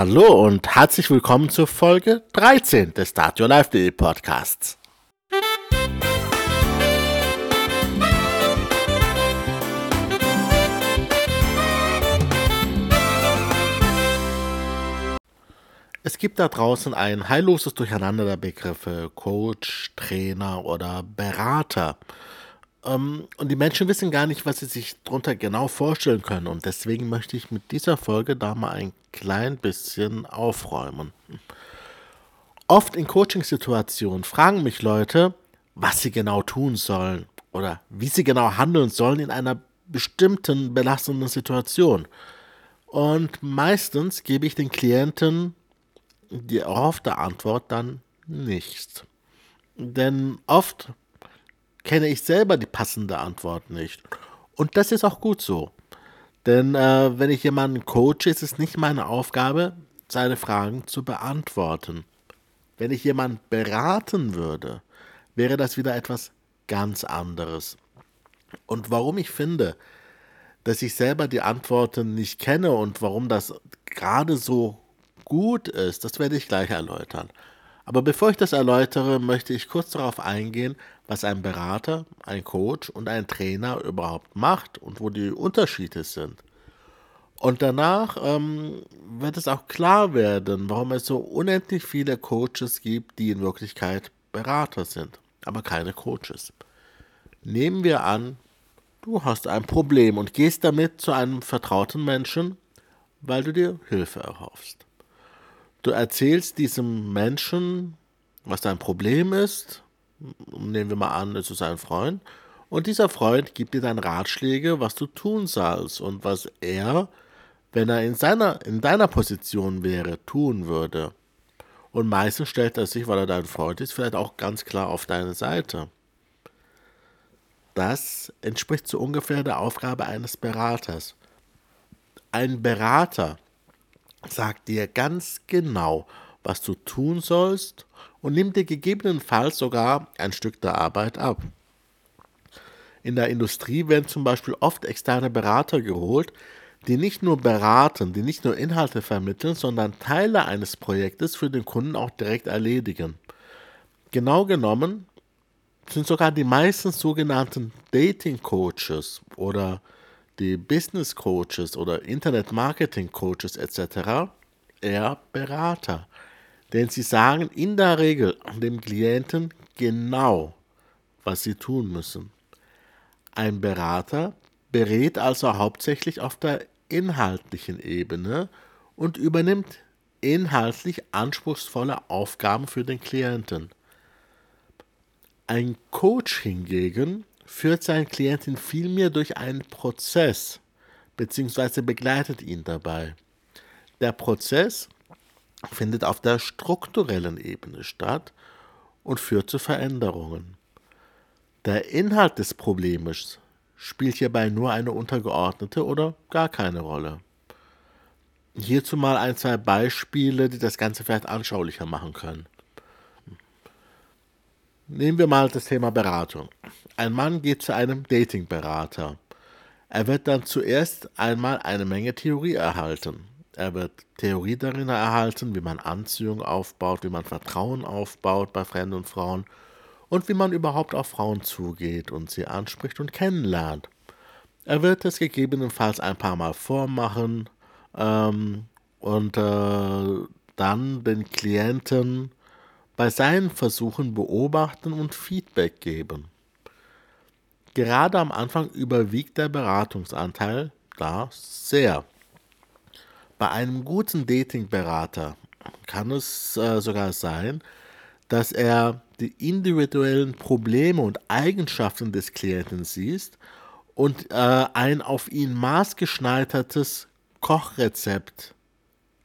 Hallo und herzlich willkommen zur Folge 13 des Start Your Life Podcasts. Es gibt da draußen ein heilloses Durcheinander der Begriffe Coach, Trainer oder Berater. Ähm, und die Menschen wissen gar nicht, was sie sich darunter genau vorstellen können. Und deswegen möchte ich mit dieser Folge da mal ein klein bisschen aufräumen. Oft in Coachingsituationen fragen mich Leute, was sie genau tun sollen oder wie sie genau handeln sollen in einer bestimmten belastenden Situation. Und meistens gebe ich den Klienten die erhoffte Antwort dann nichts. Denn oft kenne ich selber die passende Antwort nicht. Und das ist auch gut so. Denn äh, wenn ich jemanden coache, ist es nicht meine Aufgabe, seine Fragen zu beantworten. Wenn ich jemanden beraten würde, wäre das wieder etwas ganz anderes. Und warum ich finde, dass ich selber die Antworten nicht kenne und warum das gerade so gut ist, das werde ich gleich erläutern. Aber bevor ich das erläutere, möchte ich kurz darauf eingehen, was ein Berater, ein Coach und ein Trainer überhaupt macht und wo die Unterschiede sind. Und danach ähm, wird es auch klar werden, warum es so unendlich viele Coaches gibt, die in Wirklichkeit Berater sind, aber keine Coaches. Nehmen wir an, du hast ein Problem und gehst damit zu einem vertrauten Menschen, weil du dir Hilfe erhoffst. Du erzählst diesem Menschen, was dein Problem ist. Nehmen wir mal an, es ist ein Freund. Und dieser Freund gibt dir dann Ratschläge, was du tun sollst und was er, wenn er in, seiner, in deiner Position wäre, tun würde. Und meistens stellt er sich, weil er dein Freund ist, vielleicht auch ganz klar auf deine Seite. Das entspricht so ungefähr der Aufgabe eines Beraters. Ein Berater sagt dir ganz genau, was du tun sollst und nimmt dir gegebenenfalls sogar ein Stück der Arbeit ab. In der Industrie werden zum Beispiel oft externe Berater geholt, die nicht nur beraten, die nicht nur Inhalte vermitteln, sondern Teile eines Projektes für den Kunden auch direkt erledigen. Genau genommen sind sogar die meisten sogenannten Dating Coaches oder die Business Coaches oder Internet Marketing Coaches etc. eher Berater. Denn sie sagen in der Regel dem Klienten genau, was sie tun müssen. Ein Berater berät also hauptsächlich auf der inhaltlichen Ebene und übernimmt inhaltlich anspruchsvolle Aufgaben für den Klienten. Ein Coach hingegen führt seinen Klienten vielmehr durch einen Prozess bzw. begleitet ihn dabei. Der Prozess findet auf der strukturellen Ebene statt und führt zu Veränderungen. Der Inhalt des Problems spielt hierbei nur eine untergeordnete oder gar keine Rolle. Hierzu mal ein, zwei Beispiele, die das Ganze vielleicht anschaulicher machen können. Nehmen wir mal das Thema Beratung. Ein Mann geht zu einem Datingberater. Er wird dann zuerst einmal eine Menge Theorie erhalten. Er wird Theorie darin erhalten, wie man Anziehung aufbaut, wie man Vertrauen aufbaut bei fremden Frauen und wie man überhaupt auf Frauen zugeht und sie anspricht und kennenlernt. Er wird es gegebenenfalls ein paar Mal vormachen ähm, und äh, dann den Klienten bei seinen Versuchen beobachten und Feedback geben. Gerade am Anfang überwiegt der Beratungsanteil da sehr. Bei einem guten Datingberater kann es äh, sogar sein, dass er die individuellen Probleme und Eigenschaften des Klienten sieht und äh, ein auf ihn maßgeschneidertes Kochrezept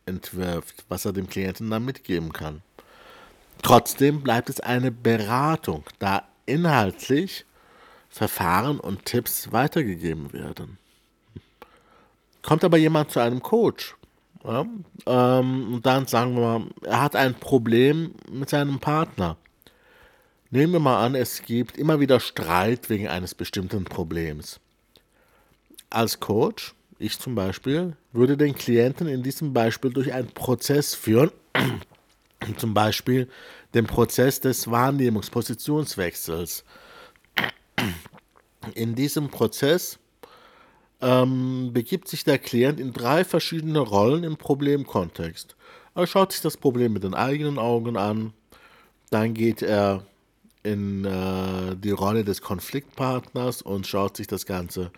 entwirft, was er dem Klienten dann mitgeben kann. Trotzdem bleibt es eine Beratung, da inhaltlich Verfahren und Tipps weitergegeben werden. Kommt aber jemand zu einem Coach ja, ähm, und dann sagen wir mal, er hat ein Problem mit seinem Partner. Nehmen wir mal an, es gibt immer wieder Streit wegen eines bestimmten Problems. Als Coach, ich zum Beispiel, würde den Klienten in diesem Beispiel durch einen Prozess führen, zum Beispiel den Prozess des Wahrnehmungspositionswechsels. In diesem Prozess ähm, begibt sich der Klient in drei verschiedene Rollen im Problemkontext. Er schaut sich das Problem mit den eigenen Augen an, dann geht er in äh, die Rolle des Konfliktpartners und schaut sich das Ganze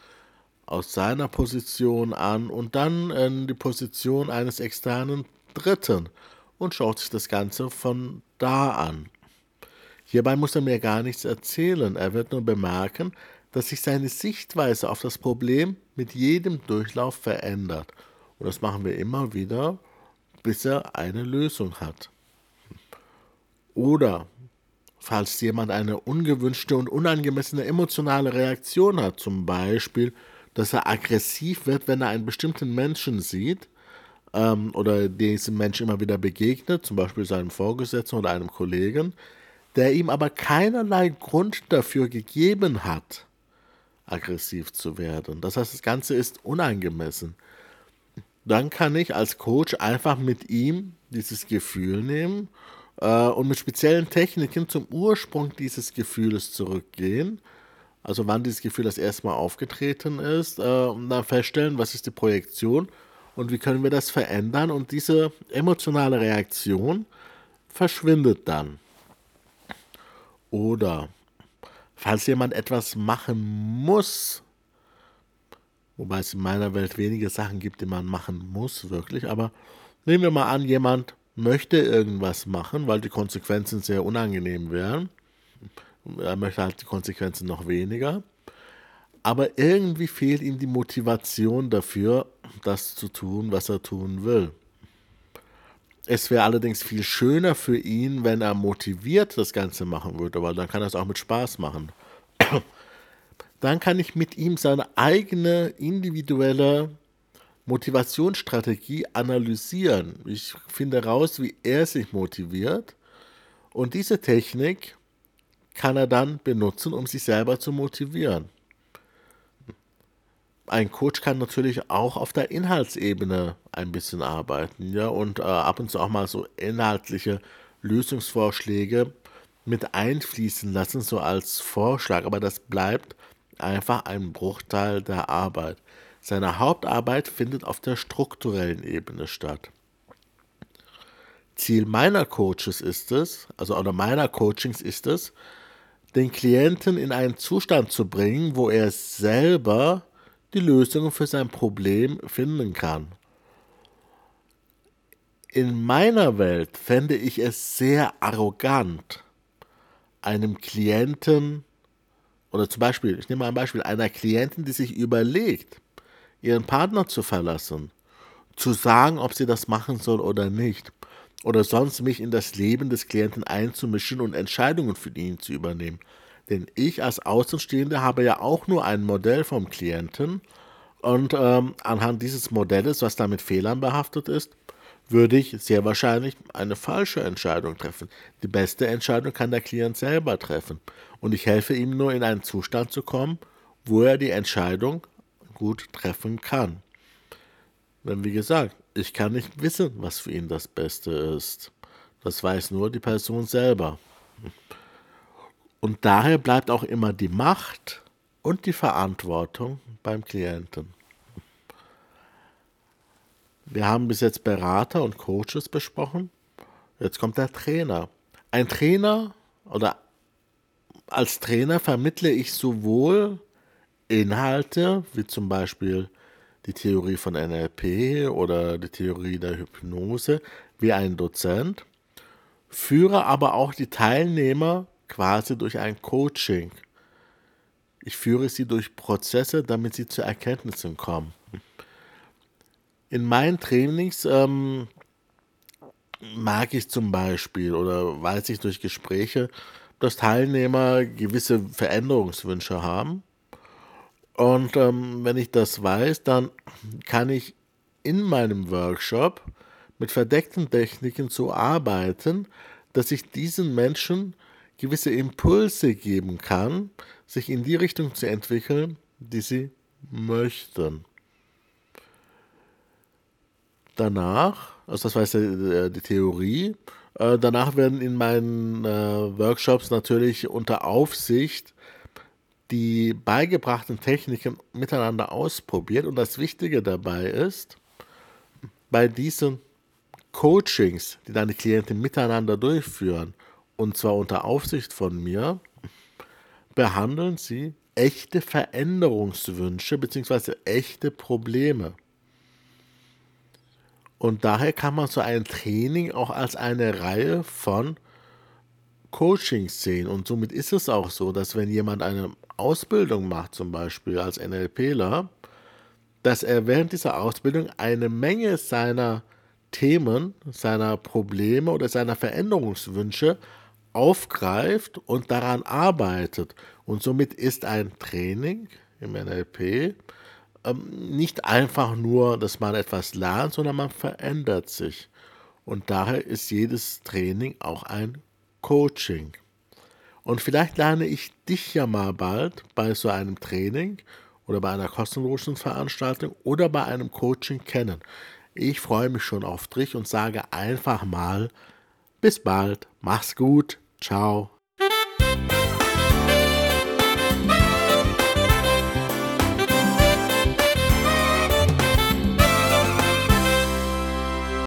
aus seiner Position an und dann in die Position eines externen Dritten und schaut sich das Ganze von da an. Hierbei muss er mir gar nichts erzählen, er wird nur bemerken, dass sich seine Sichtweise auf das Problem mit jedem Durchlauf verändert. Und das machen wir immer wieder, bis er eine Lösung hat. Oder falls jemand eine ungewünschte und unangemessene emotionale Reaktion hat, zum Beispiel, dass er aggressiv wird, wenn er einen bestimmten Menschen sieht ähm, oder diesem Menschen immer wieder begegnet, zum Beispiel seinem Vorgesetzten oder einem Kollegen, der ihm aber keinerlei Grund dafür gegeben hat, aggressiv zu werden. Das heißt, das Ganze ist unangemessen. Dann kann ich als Coach einfach mit ihm dieses Gefühl nehmen äh, und mit speziellen Techniken zum Ursprung dieses Gefühles zurückgehen. Also wann dieses Gefühl das erste Mal aufgetreten ist, äh, und dann feststellen, was ist die Projektion und wie können wir das verändern. Und diese emotionale Reaktion verschwindet dann. Oder falls jemand etwas machen muss, wobei es in meiner Welt wenige Sachen gibt, die man machen muss, wirklich, aber nehmen wir mal an, jemand möchte irgendwas machen, weil die Konsequenzen sehr unangenehm wären. Er möchte halt die Konsequenzen noch weniger. Aber irgendwie fehlt ihm die Motivation dafür, das zu tun, was er tun will. Es wäre allerdings viel schöner für ihn, wenn er motiviert das Ganze machen würde, weil dann kann er es auch mit Spaß machen. Dann kann ich mit ihm seine eigene individuelle Motivationsstrategie analysieren. Ich finde heraus, wie er sich motiviert. Und diese Technik kann er dann benutzen, um sich selber zu motivieren. Ein Coach kann natürlich auch auf der Inhaltsebene ein bisschen arbeiten, ja, und äh, ab und zu auch mal so inhaltliche Lösungsvorschläge mit einfließen lassen, so als Vorschlag, aber das bleibt einfach ein Bruchteil der Arbeit. Seine Hauptarbeit findet auf der strukturellen Ebene statt. Ziel meiner Coaches ist es, also oder meiner Coachings ist es, den Klienten in einen Zustand zu bringen, wo er selber die Lösung für sein Problem finden kann. In meiner Welt fände ich es sehr arrogant, einem Klienten oder zum Beispiel, ich nehme mal ein Beispiel, einer Klientin, die sich überlegt, ihren Partner zu verlassen, zu sagen, ob sie das machen soll oder nicht, oder sonst mich in das Leben des Klienten einzumischen und Entscheidungen für ihn zu übernehmen. Denn ich als Außenstehender habe ja auch nur ein Modell vom Klienten und ähm, anhand dieses Modells, was da mit Fehlern behaftet ist, würde ich sehr wahrscheinlich eine falsche Entscheidung treffen. Die beste Entscheidung kann der Klient selber treffen. Und ich helfe ihm nur in einen Zustand zu kommen, wo er die Entscheidung gut treffen kann. Denn wie gesagt, ich kann nicht wissen, was für ihn das Beste ist. Das weiß nur die Person selber. Und daher bleibt auch immer die Macht und die Verantwortung beim Klienten. Wir haben bis jetzt Berater und Coaches besprochen. Jetzt kommt der Trainer. Ein Trainer oder als Trainer vermittle ich sowohl Inhalte, wie zum Beispiel die Theorie von NLP oder die Theorie der Hypnose, wie ein Dozent, führe aber auch die Teilnehmer quasi durch ein Coaching. Ich führe sie durch Prozesse, damit sie zu Erkenntnissen kommen. In meinen Trainings ähm, mag ich zum Beispiel oder weiß ich durch Gespräche, dass Teilnehmer gewisse Veränderungswünsche haben und ähm, wenn ich das weiß, dann kann ich in meinem Workshop mit verdeckten Techniken so arbeiten, dass ich diesen Menschen gewisse Impulse geben kann, sich in die Richtung zu entwickeln, die sie möchten. Danach, also das war die, die Theorie, äh, danach werden in meinen äh, Workshops natürlich unter Aufsicht die beigebrachten Techniken miteinander ausprobiert. Und das Wichtige dabei ist, bei diesen Coachings, die deine Klienten miteinander durchführen, und zwar unter Aufsicht von mir, behandeln sie echte Veränderungswünsche bzw. echte Probleme. Und daher kann man so ein Training auch als eine Reihe von Coachings sehen. Und somit ist es auch so, dass wenn jemand eine Ausbildung macht, zum Beispiel als NLPler, dass er während dieser Ausbildung eine Menge seiner Themen, seiner Probleme oder seiner Veränderungswünsche aufgreift und daran arbeitet. Und somit ist ein Training im NLP ähm, nicht einfach nur, dass man etwas lernt, sondern man verändert sich. Und daher ist jedes Training auch ein Coaching. Und vielleicht lerne ich dich ja mal bald bei so einem Training oder bei einer kostenlosen Veranstaltung oder bei einem Coaching kennen. Ich freue mich schon auf dich und sage einfach mal, bis bald, mach's gut, ciao.